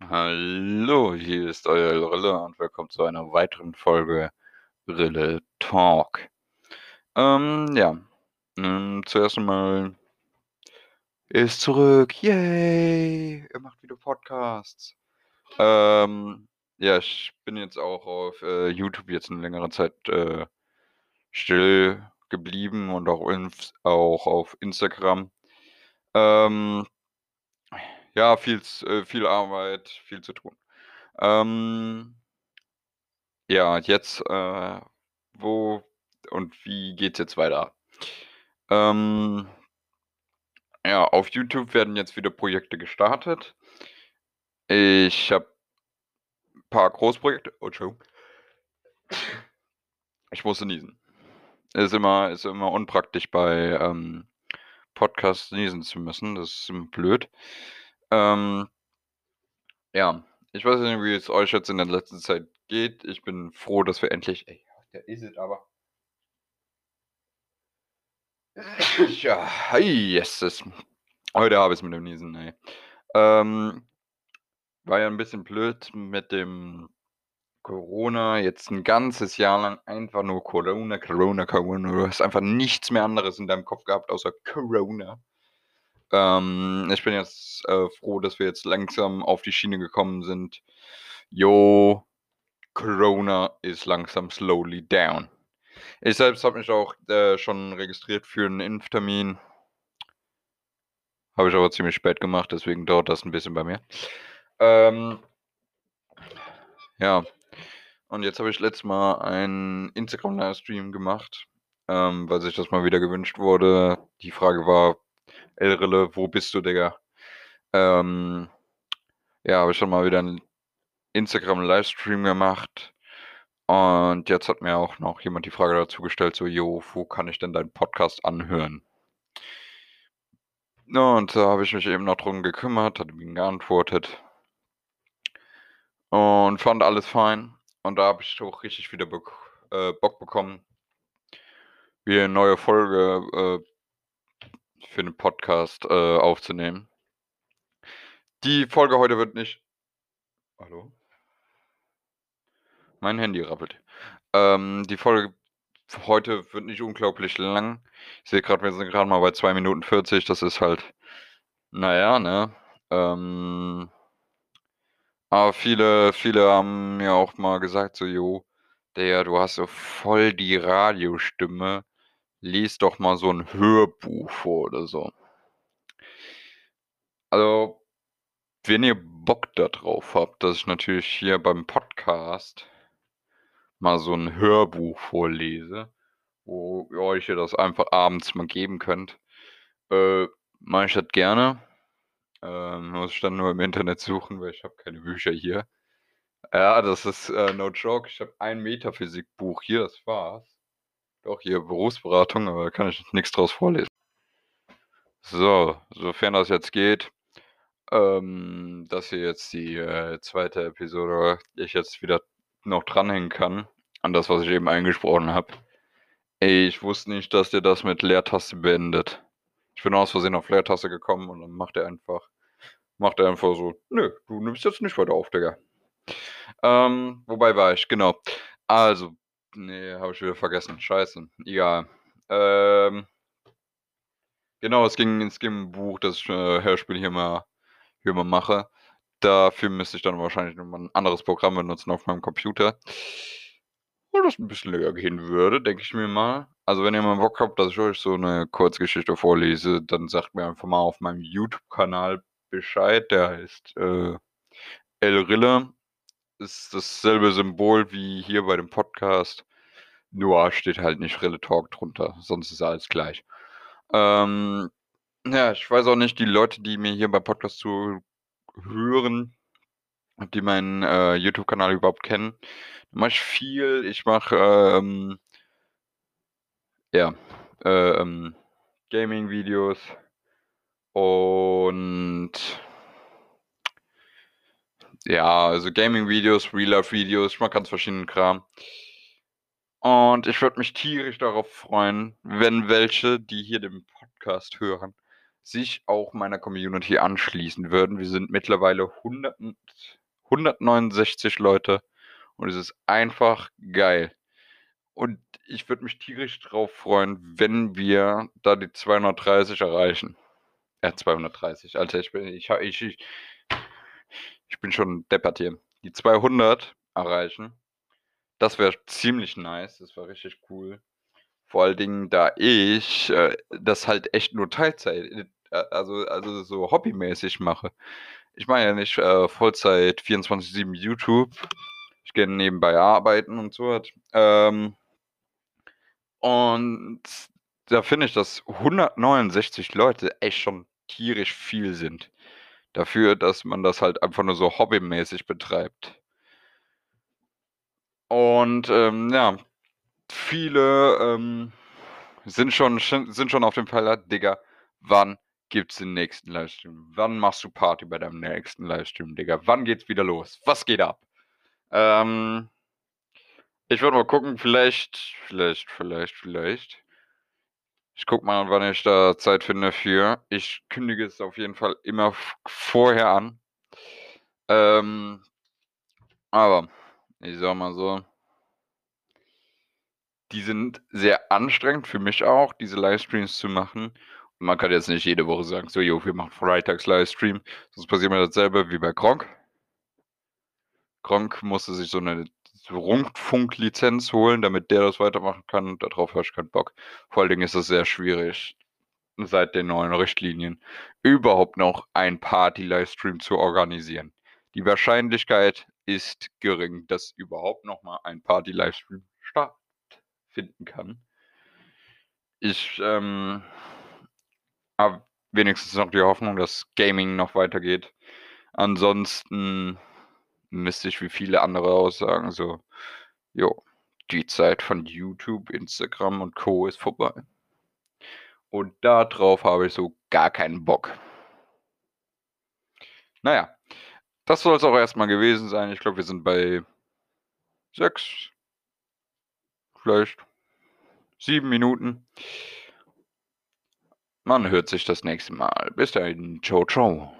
Hallo, hier ist euer Rille und willkommen zu einer weiteren Folge Rille Talk. Ähm, ja, ähm, zuerst einmal ist zurück, yay, er macht wieder Podcasts. Ähm, ja, ich bin jetzt auch auf äh, YouTube jetzt eine längere Zeit äh, still geblieben und auch, inf auch auf Instagram. Ähm, ja, viel, äh, viel Arbeit, viel zu tun. Ähm, ja, jetzt, äh, wo und wie geht's jetzt weiter? Ähm, ja, auf YouTube werden jetzt wieder Projekte gestartet. Ich habe ein paar Großprojekte. Oh, Entschuldigung. Ich musste niesen. Ist immer, ist immer unpraktisch bei ähm, Podcasts niesen zu müssen. Das ist blöd. Ähm, ja, ich weiß nicht, wie es euch jetzt in der letzten Zeit geht. Ich bin froh, dass wir endlich. Ey, der ist es aber. Ja, yes. Das, heute habe ich es mit dem Niesen, ey. Ähm, war ja ein bisschen blöd mit dem Corona. Jetzt ein ganzes Jahr lang einfach nur Corona, Corona, Corona. Du hast einfach nichts mehr anderes in deinem Kopf gehabt außer Corona. Ähm, ich bin jetzt äh, froh, dass wir jetzt langsam auf die Schiene gekommen sind. Jo, Corona ist langsam slowly down. Ich selbst habe mich auch äh, schon registriert für einen Impftermin. Habe ich aber ziemlich spät gemacht, deswegen dauert das ein bisschen bei mir. Ähm, ja, und jetzt habe ich letztes Mal einen Instagram-Livestream gemacht, ähm, weil sich das mal wieder gewünscht wurde. Die Frage war, Elrille, wo bist du, Digga? Ähm, ja, habe ich schon mal wieder einen Instagram-Livestream gemacht. Und jetzt hat mir auch noch jemand die Frage dazu gestellt, so, jo, wo kann ich denn deinen Podcast anhören? Und da habe ich mich eben noch drum gekümmert, hat ihm geantwortet. Und fand alles fein. Und da habe ich auch richtig wieder Bock, äh, Bock bekommen, wieder eine neue Folge äh, für einen Podcast äh, aufzunehmen. Die Folge heute wird nicht. Hallo? Mein Handy rappelt. Ähm, die Folge heute wird nicht unglaublich lang. Ich sehe gerade, wir sind gerade mal bei 2 Minuten 40. Das ist halt, naja, ne? Ähm, aber viele, viele haben mir auch mal gesagt, so, jo, der, du hast so voll die Radiostimme. Lies doch mal so ein Hörbuch vor oder so. Also, wenn ihr Bock darauf habt, dass ich natürlich hier beim Podcast mal so ein Hörbuch vorlese, wo ihr euch das einfach abends mal geben könnt, äh, mache ich das gerne. Ähm, muss ich dann nur im Internet suchen, weil ich habe keine Bücher hier. Ja, das ist äh, no joke. Ich habe ein Metaphysikbuch hier, das war's. Doch hier Berufsberatung, aber da kann ich nichts draus vorlesen. So, sofern das jetzt geht, ähm, dass hier jetzt die äh, zweite Episode ich jetzt wieder noch dranhängen kann an das, was ich eben eingesprochen habe. Ich wusste nicht, dass der das mit Leertaste beendet. Ich bin aus Versehen auf Leertaste gekommen und dann macht er einfach, macht er einfach so, nö, du nimmst jetzt nicht weiter auf, Digga. Ähm, wobei war ich, genau. Also, nee, habe ich wieder vergessen. Scheiße, egal. Ähm, genau, es ging, es ging ein Buch, das ich äh, Hörspiel hier mal, hier mal mache. Dafür müsste ich dann wahrscheinlich nochmal ein anderes Programm benutzen auf meinem Computer. Wo das ein bisschen länger gehen würde, denke ich mir mal. Also, wenn ihr mal Bock habt, dass ich euch so eine Kurzgeschichte vorlese, dann sagt mir einfach mal auf meinem YouTube-Kanal Bescheid. Der heißt äh, El Rille. Ist dasselbe Symbol wie hier bei dem Podcast. Nur steht halt nicht Rille Talk drunter. Sonst ist alles gleich. Ähm, ja, ich weiß auch nicht, die Leute, die mir hier beim Podcast zu hören, die meinen äh, YouTube-Kanal überhaupt kennen. Mache ich viel. Ich mache ähm, ja äh, ähm, Gaming-Videos und ja, also Gaming-Videos, Real-Life-Videos, ich mache ganz verschiedenen Kram. Und ich würde mich tierisch darauf freuen, wenn welche, die hier den Podcast hören, sich auch meiner Community anschließen würden. Wir sind mittlerweile 100, 169 Leute und es ist einfach geil. Und ich würde mich tierisch drauf freuen, wenn wir da die 230 erreichen. Ja, 230. Alter, ich bin, ich, ich, ich, ich bin schon hier. Die 200 erreichen. Das wäre ziemlich nice. Das wäre richtig cool. Vor allen Dingen, da ich äh, das halt echt nur Teilzeit, äh, also, also so hobbymäßig mache. Ich mache ja nicht äh, Vollzeit 24-7 YouTube. Ich gehe nebenbei arbeiten und so. Ähm, und da finde ich, dass 169 Leute echt schon tierisch viel sind. Dafür, dass man das halt einfach nur so hobbymäßig betreibt. Und ähm, ja, viele ähm, sind, schon, sind schon auf dem Fall, Digga, wann gibt's den nächsten Livestream? Wann machst du Party bei deinem nächsten Livestream, Digga? Wann geht's wieder los? Was geht ab? Ähm, ich würde mal gucken, vielleicht, vielleicht, vielleicht, vielleicht. Ich guck mal, wann ich da Zeit finde für. Ich kündige es auf jeden Fall immer vorher an. Ähm, aber ich sag mal so, die sind sehr anstrengend für mich auch, diese Livestreams zu machen. Und man kann jetzt nicht jede Woche sagen, so, jo, wir machen Freitags Livestream. Sonst passiert mir dasselbe wie bei Gronk. Gronk musste sich so eine Rundfunklizenz holen, damit der das weitermachen kann. Darauf habe ich keinen Bock. Vor allen Dingen ist es sehr schwierig, seit den neuen Richtlinien überhaupt noch einen Party-Livestream zu organisieren. Die Wahrscheinlichkeit ist gering, dass überhaupt noch mal ein Party-Livestream stattfinden kann. Ich ähm, habe wenigstens noch die Hoffnung, dass Gaming noch weitergeht. Ansonsten müsste ich wie viele andere aussagen, so, jo, die Zeit von YouTube, Instagram und Co. ist vorbei. Und darauf habe ich so gar keinen Bock. Naja, das soll es auch erstmal gewesen sein. Ich glaube, wir sind bei sechs, vielleicht sieben Minuten. Man hört sich das nächste Mal. Bis dahin. Ciao, ciao.